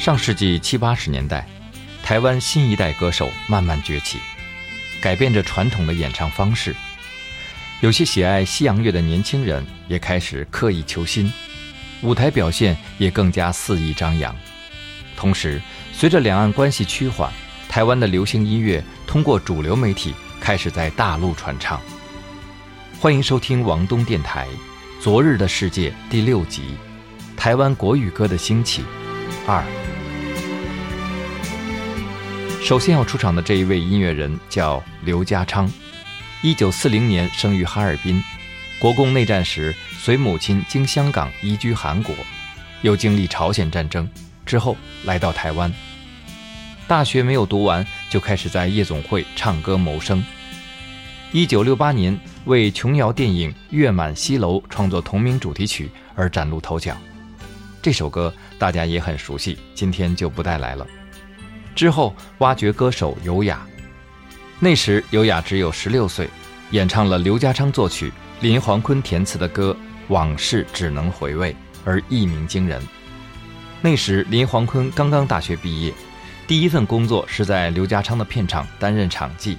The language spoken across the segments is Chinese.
上世纪七八十年代，台湾新一代歌手慢慢崛起，改变着传统的演唱方式。有些喜爱西洋乐的年轻人也开始刻意求新，舞台表现也更加肆意张扬。同时，随着两岸关系趋缓，台湾的流行音乐通过主流媒体开始在大陆传唱。欢迎收听王东电台《昨日的世界》第六集《台湾国语歌的兴起》二。首先要出场的这一位音乐人叫刘家昌，一九四零年生于哈尔滨，国共内战时随母亲经香港移居韩国，又经历朝鲜战争之后来到台湾。大学没有读完就开始在夜总会唱歌谋生。一九六八年为琼瑶电影《月满西楼》创作同名主题曲而崭露头角，这首歌大家也很熟悉，今天就不带来了。之后挖掘歌手尤雅，那时尤雅只有十六岁，演唱了刘家昌作曲、林煌坤填词的歌《往事只能回味》，而一鸣惊人。那时林煌坤刚刚大学毕业，第一份工作是在刘家昌的片场担任场记，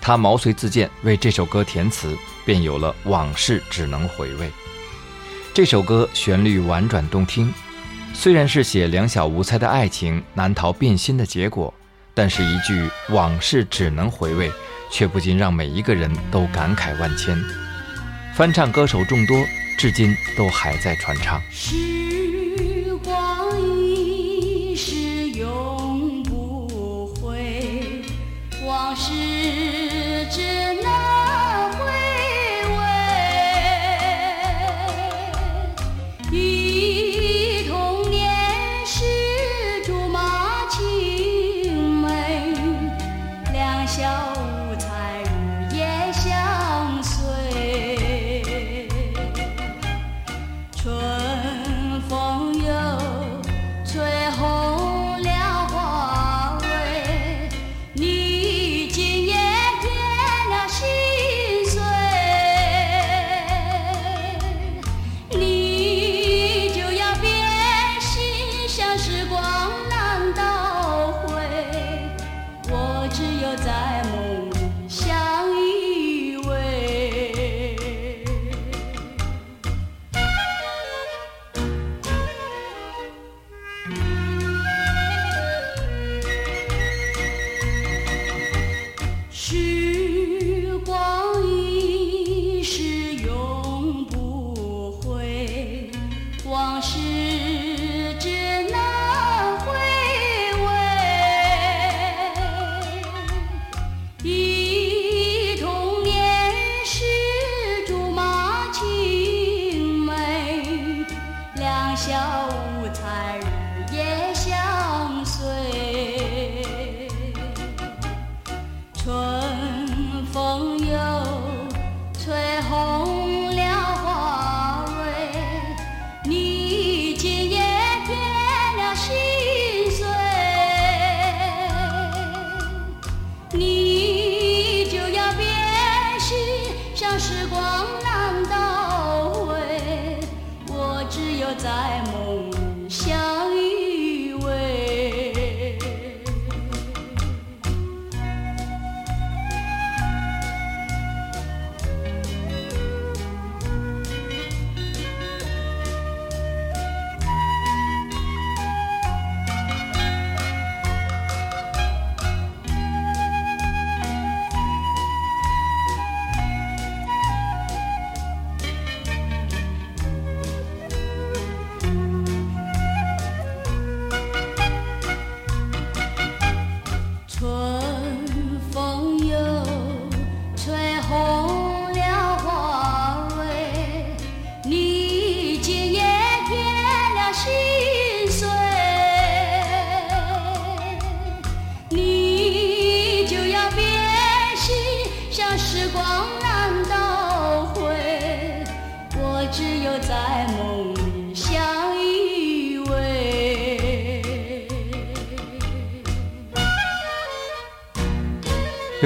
他毛遂自荐为这首歌填词，便有了《往事只能回味》。这首歌旋律婉转动听。虽然是写两小无猜的爱情难逃变心的结果，但是一句往事只能回味，却不禁让每一个人都感慨万千。翻唱歌手众多，至今都还在传唱。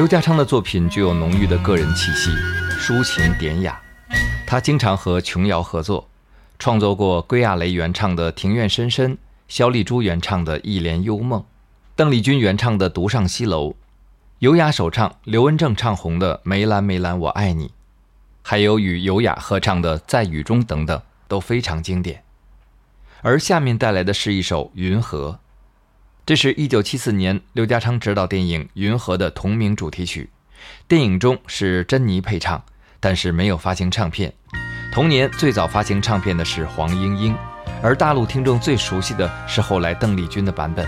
刘家昌的作品具有浓郁的个人气息，抒情典雅。他经常和琼瑶合作，创作过归亚蕾原唱的《庭院深深》《肖丽珠原唱的《一帘幽梦》，邓丽君原唱的《独上西楼》，尤雅首唱，刘文正唱红的《梅兰梅兰我爱你》，还有与尤雅合唱的《在雨中》等等，都非常经典。而下面带来的是一首《云河》，这是一九七四年刘家昌执导电影《云河》的同名主题曲，电影中是珍妮配唱，但是没有发行唱片。同年最早发行唱片的是黄莺莺。而大陆听众最熟悉的是后来邓丽君的版本，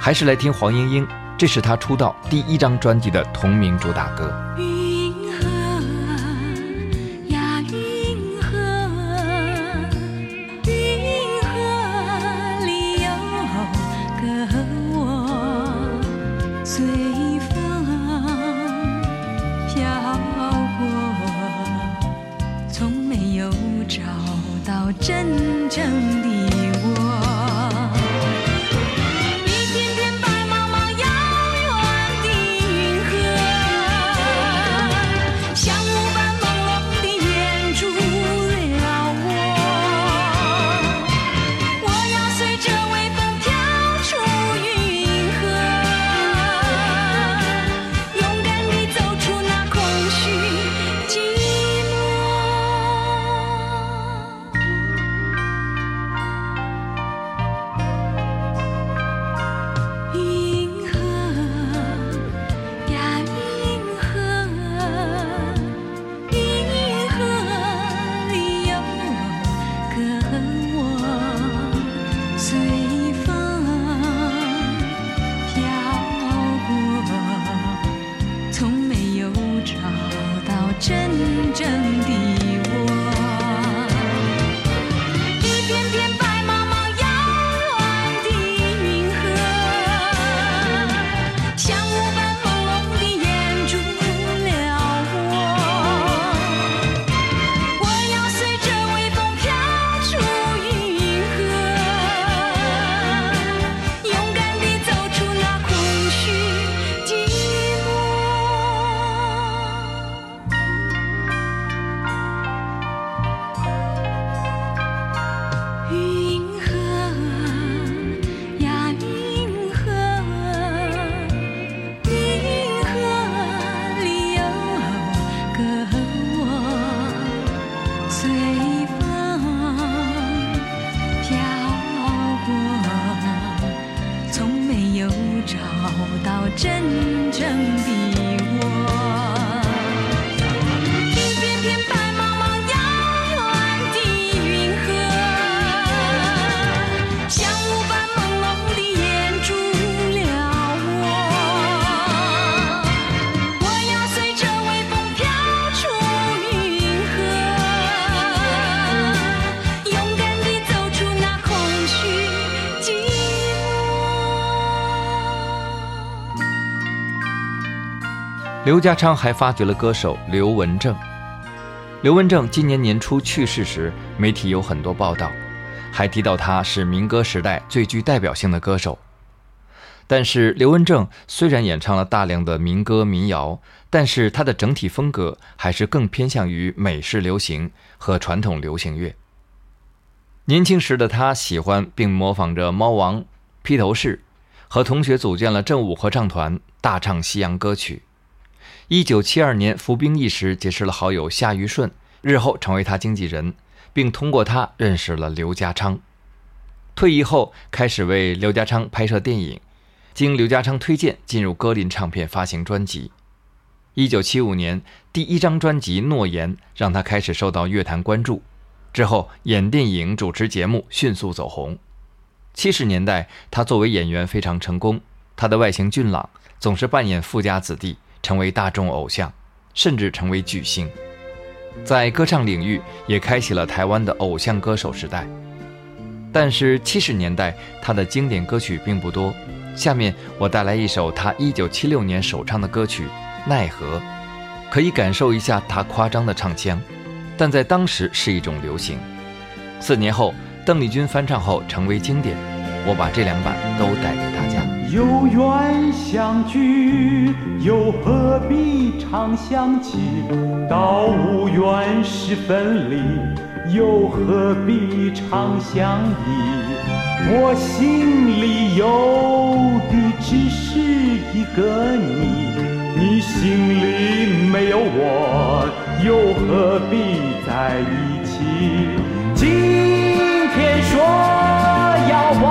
还是来听黄莺莺，这是她出道第一张专辑的同名主打歌。刘家昌还发掘了歌手刘文正。刘文正今年年初去世时，媒体有很多报道，还提到他是民歌时代最具代表性的歌手。但是刘文正虽然演唱了大量的民歌民谣，但是他的整体风格还是更偏向于美式流行和传统流行乐。年轻时的他喜欢并模仿着猫王、披头士，和同学组建了正午合唱团，大唱西洋歌曲。一九七二年服兵役时结识了好友夏玉顺，日后成为他经纪人，并通过他认识了刘家昌。退役后开始为刘家昌拍摄电影，经刘家昌推荐进入歌林唱片发行专辑。一九七五年第一张专辑《诺言》让他开始受到乐坛关注，之后演电影、主持节目，迅速走红。七十年代他作为演员非常成功，他的外形俊朗，总是扮演富家子弟。成为大众偶像，甚至成为巨星，在歌唱领域也开启了台湾的偶像歌手时代。但是七十年代他的经典歌曲并不多，下面我带来一首他一九七六年首唱的歌曲《奈何》，可以感受一下他夸张的唱腔，但在当时是一种流行。四年后，邓丽君翻唱后成为经典，我把这两版都带给大家。有缘相聚，又何必常相期？到无缘时分离，又何必常相依？我心里有的只是一个你，你心里没有我，又何必在一起？今天说要忘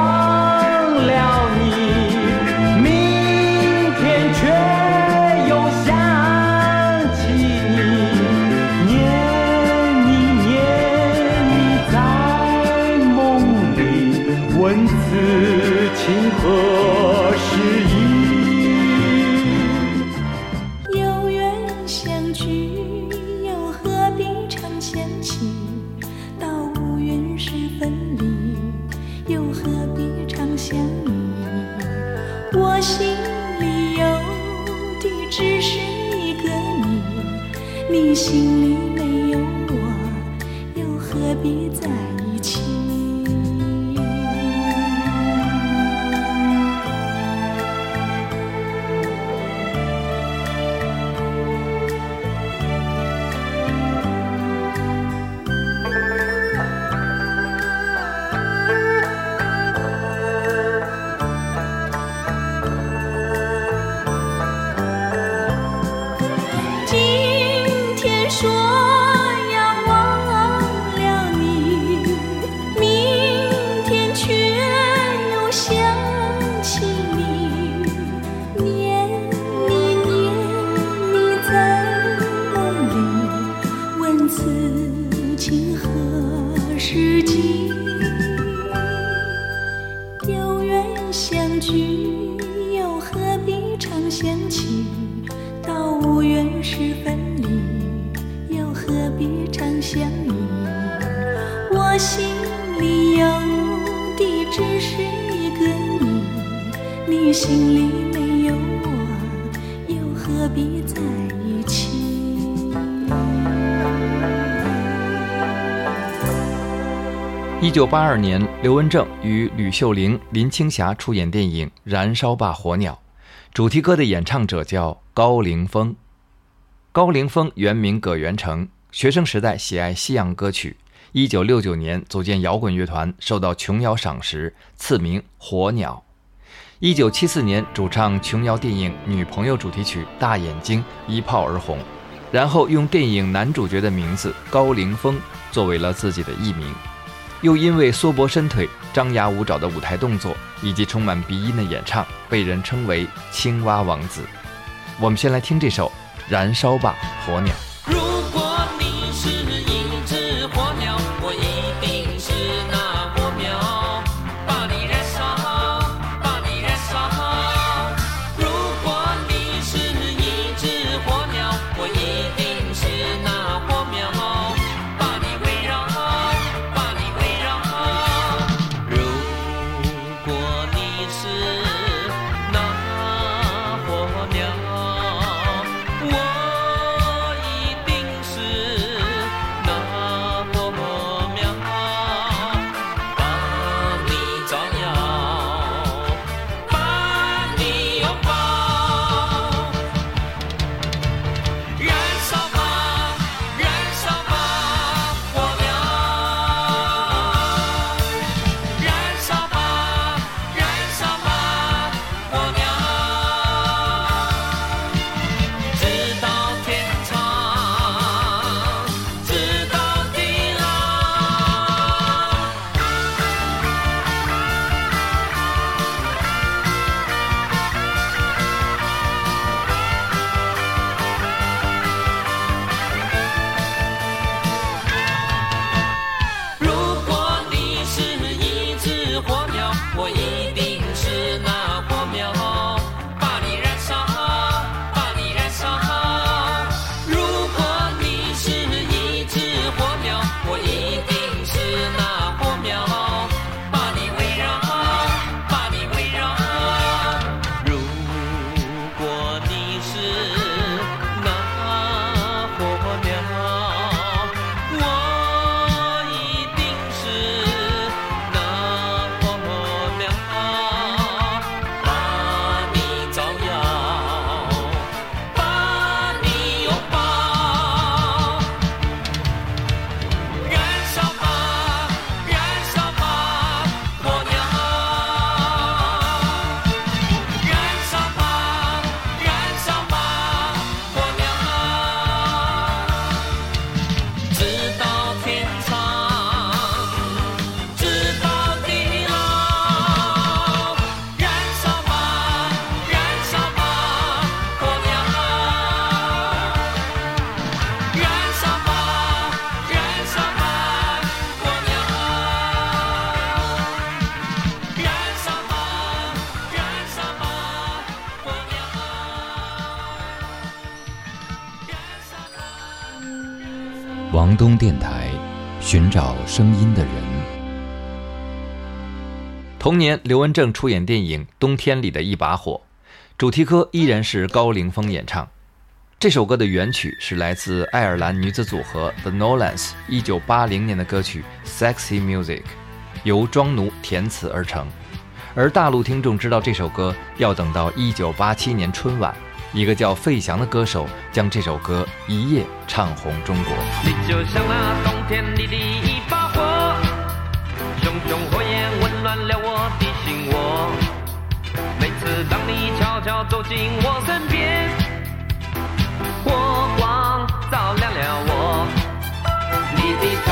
相聚，又何必常想起？到无缘时分离，又何必常相依？我心里有的只是一个你，你心里没有我，又何必在一九八二年，刘文正与吕秀玲、林青霞出演电影《燃烧吧火鸟》，主题歌的演唱者叫高凌风。高凌风原名葛元成，学生时代喜爱西洋歌曲。一九六九年组建摇滚乐团，受到琼瑶赏识，赐名火鸟。一九七四年主唱琼瑶电影《女朋友》主题曲《大眼睛》一炮而红，然后用电影男主角的名字高凌风作为了自己的艺名。又因为缩脖伸腿、张牙舞爪的舞台动作以及充满鼻音的演唱，被人称为“青蛙王子”。我们先来听这首《燃烧吧火鸟》。东电台，寻找声音的人。同年，刘文正出演电影《冬天里的一把火》，主题歌依然是高凌风演唱。这首歌的原曲是来自爱尔兰女子组合 The Nolans 1980年的歌曲《Sexy Music》，由庄奴填词而成。而大陆听众知道这首歌，要等到1987年春晚，一个叫费翔的歌手将这首歌一夜唱红中国。你就像那冬天里的一把火，熊熊火焰温暖了我的心窝。每次当你悄悄走进我身边。火光照亮了我，你的大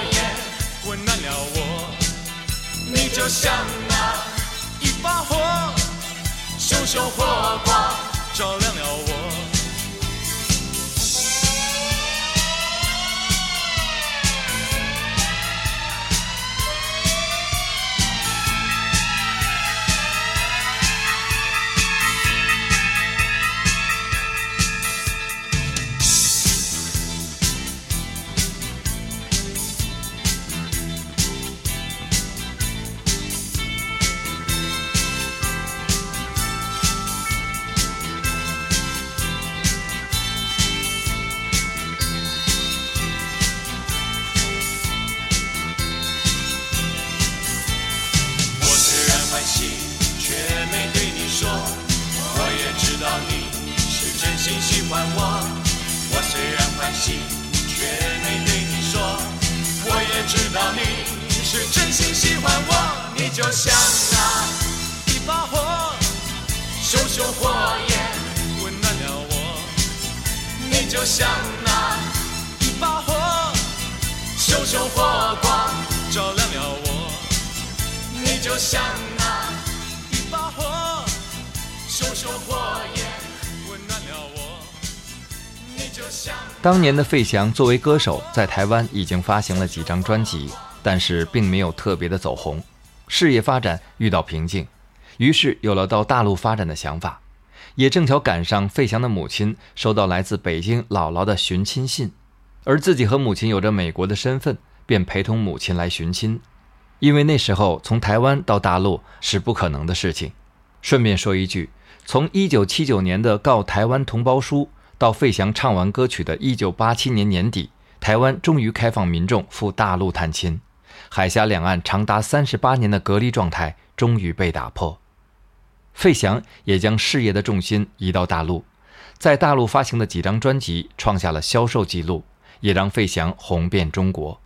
就像那一把火，熊熊火光照亮了我。就像那一把火，熊熊火光照亮了我。你就像那一把火，熊熊火焰温暖了我。当年的费翔作为歌手，在台湾已经发行了几张专辑，但是并没有特别的走红，事业发展遇到瓶颈，于是有了到大陆发展的想法。也正巧赶上费翔的母亲收到来自北京姥姥的寻亲信，而自己和母亲有着美国的身份，便陪同母亲来寻亲。因为那时候从台湾到大陆是不可能的事情。顺便说一句，从1979年的告台湾同胞书到费翔唱完歌曲的1987年年底，台湾终于开放民众赴大陆探亲，海峡两岸长达三十八年的隔离状态终于被打破。费翔也将事业的重心移到大陆，在大陆发行的几张专辑创下了销售记录，也让费翔红遍中国。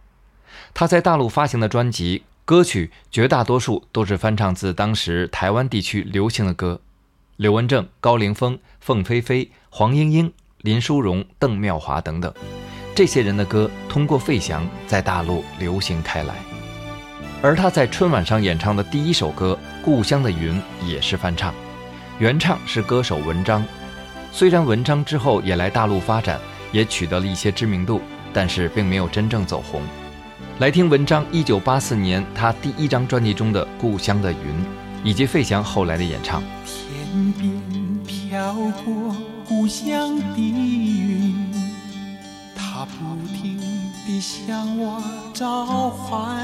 他在大陆发行的专辑歌曲绝大多数都是翻唱自当时台湾地区流行的歌，刘文正、高凌风、凤飞飞、黄莺莺、林淑荣、邓妙华等等，这些人的歌通过费翔在大陆流行开来。而他在春晚上演唱的第一首歌《故乡的云》也是翻唱，原唱是歌手文章。虽然文章之后也来大陆发展，也取得了一些知名度，但是并没有真正走红。来听文章1984年他第一张专辑中的《故乡的云》，以及费翔后来的演唱。天边飘过故乡的云，它不停地向我召唤，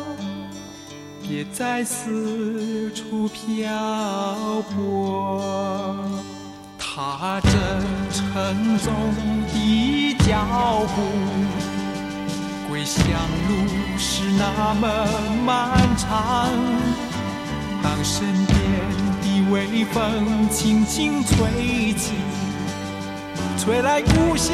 也在四处漂泊。踏着沉重的脚步，归乡路是那么漫长。当身边的微风轻轻吹起。吹来故乡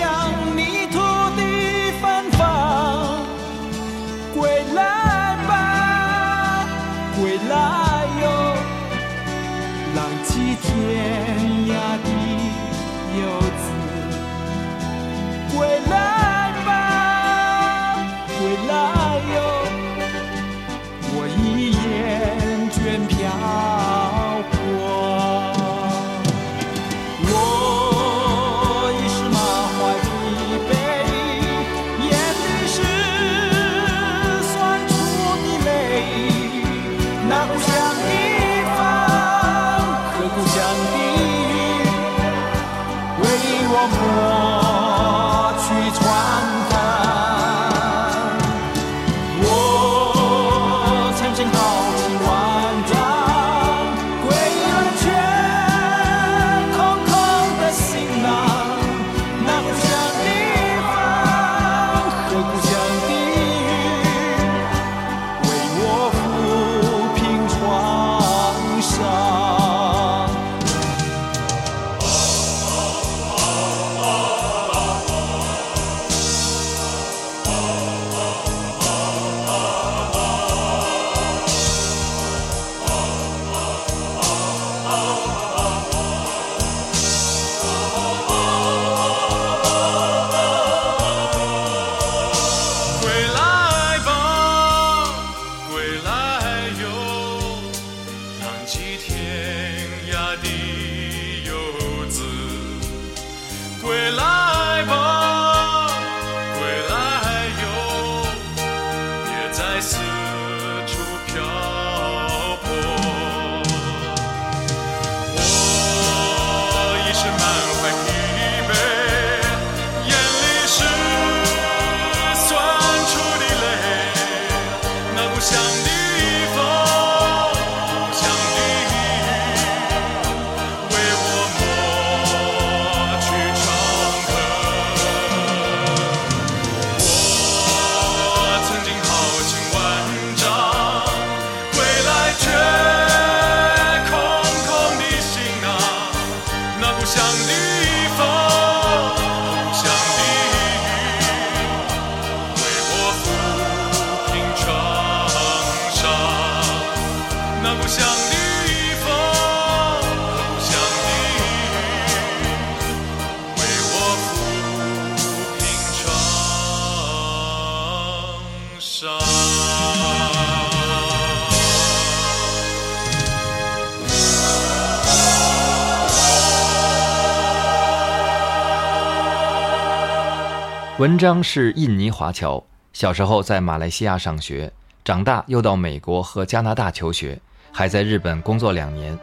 文章是印尼华侨，小时候在马来西亚上学，长大又到美国和加拿大求学，还在日本工作两年。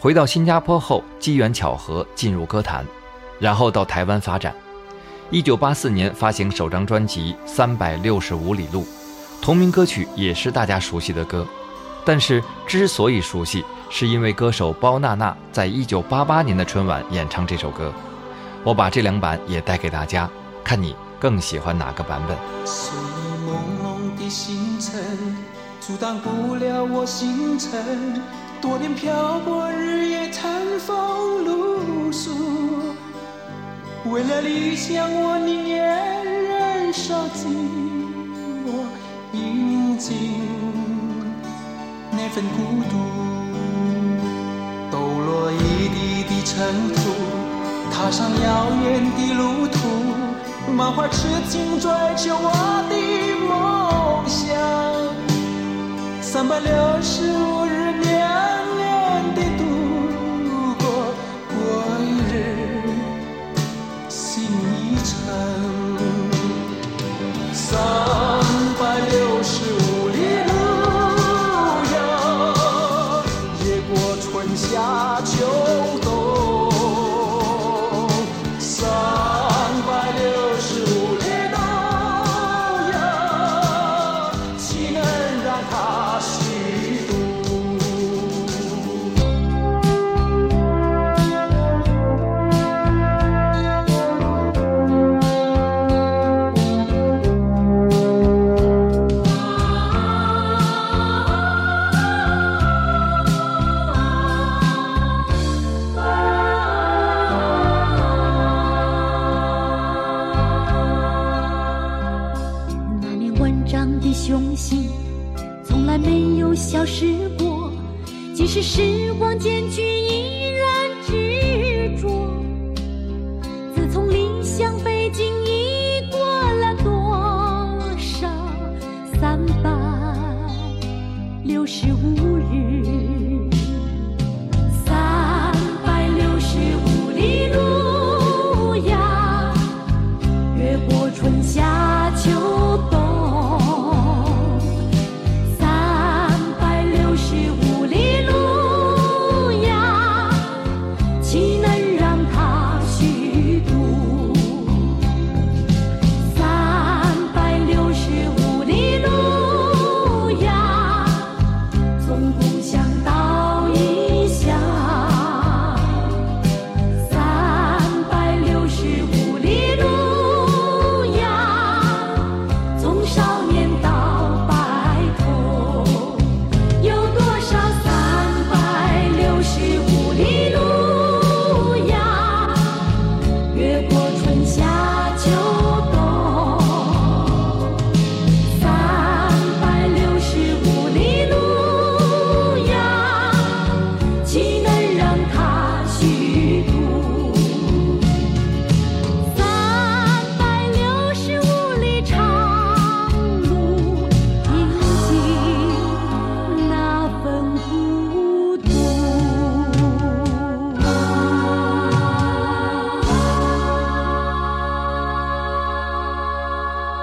回到新加坡后，机缘巧合进入歌坛，然后到台湾发展。一九八四年发行首张专辑《三百六十五里路》，同名歌曲也是大家熟悉的歌。但是之所以熟悉，是因为歌手包娜娜在一九八八年的春晚演唱这首歌。我把这两版也带给大家，看你更喜欢哪个版本。水朦胧的星辰，阻挡不了我行程。多年漂泊，日夜餐风露宿。为了理想，我宁愿忍受寂寞，饮尽那份孤独。抖落一地的尘土，踏上遥远的路途，满怀痴情追求我的梦想。三百六十五日年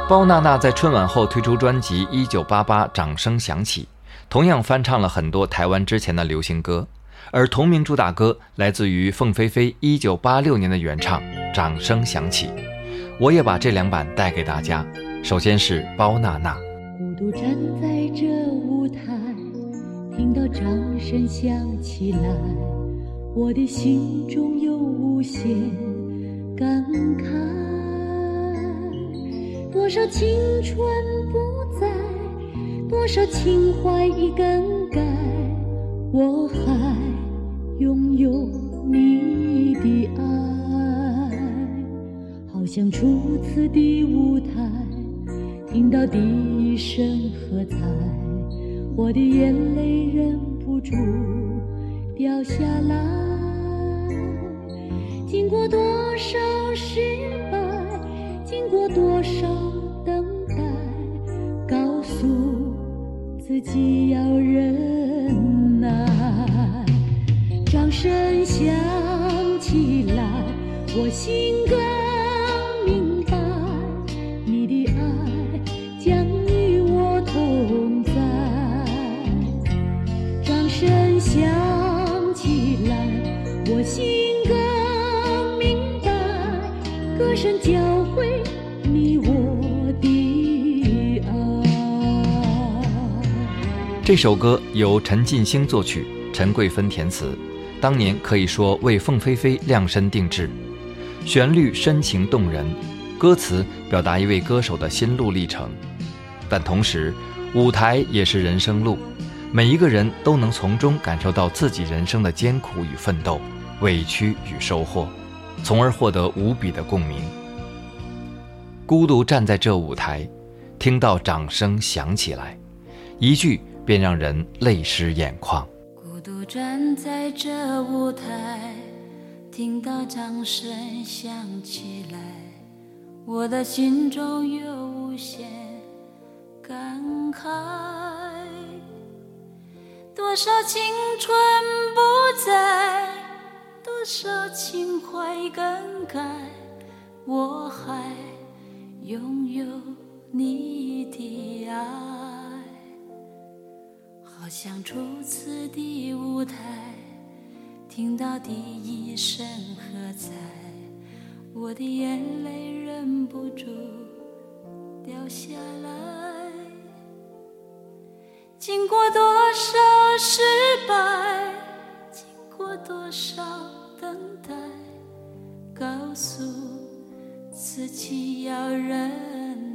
包娜娜在春晚后推出专辑《一九八八掌声响起》，同样翻唱了很多台湾之前的流行歌，而同名主打歌来自于凤飞飞一九八六年的原唱《掌声响起》。我也把这两版带给大家。首先是包娜娜，孤独站在这舞台，听到掌声响起来，我的心中有无限感慨。多少青春不在，多少情怀已更改，我还拥有你的爱。好像初次的舞台，听到第一声喝彩，我的眼泪忍不住掉下来。经过多少失败，经过多少己要忍耐。掌声响起来，我心这首歌由陈进兴作曲，陈桂芬填词，当年可以说为凤飞飞量身定制。旋律深情动人，歌词表达一位歌手的心路历程，但同时，舞台也是人生路，每一个人都能从中感受到自己人生的艰苦与奋斗、委屈与收获，从而获得无比的共鸣。孤独站在这舞台，听到掌声响起来，一句便让人泪湿眼眶。孤独站在这舞台，听到掌声响起来，我的心中有无限感慨。多少青春不在，多少情怀更改，我还拥有你的爱，好像初次的舞台，听到第一声喝彩，我的眼泪忍不住掉下来。经过多少失败，经过多少等待，告诉自己要忍耐。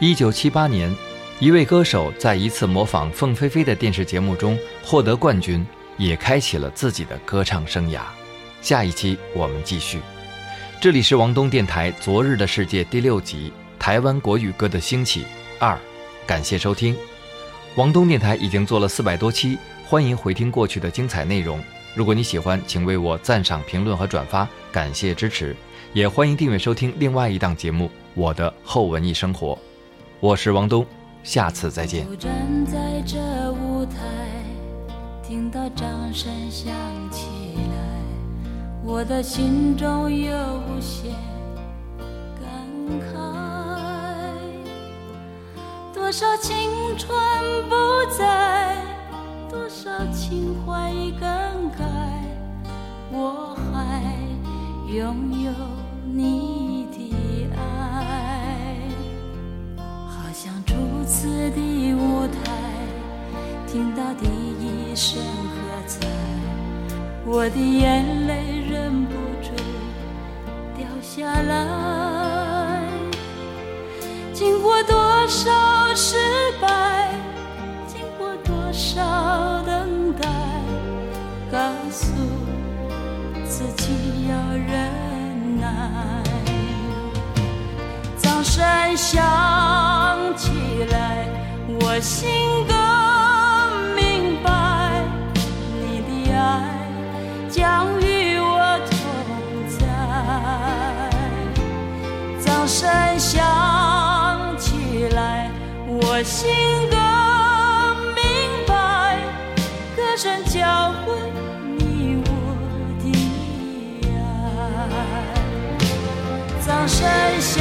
一九七八年，一位歌手在一次模仿凤飞飞的电视节目中获得冠军，也开启了自己的歌唱生涯。下一期我们继续。这里是王东电台《昨日的世界》第六集《台湾国语歌的兴起二》，感谢收听。王东电台已经做了四百多期，欢迎回听过去的精彩内容。如果你喜欢，请为我赞赏、评论和转发，感谢支持。也欢迎订阅收听另外一档节目《我的后文艺生活》。我是王东，下次再见。站在这舞台，听到掌声响起来，我的心中有无限感慨。多少青春不在，多少情怀已更改，我还拥有你次的舞台，听到第一声喝彩，我的眼泪忍不住掉下来。经过多少失败，经过多少等待，告诉自己要忍耐。掌声响，我心更明白，你的爱将与我同在。掌声响起来，我心更明白，歌声教会你我的爱。掌声响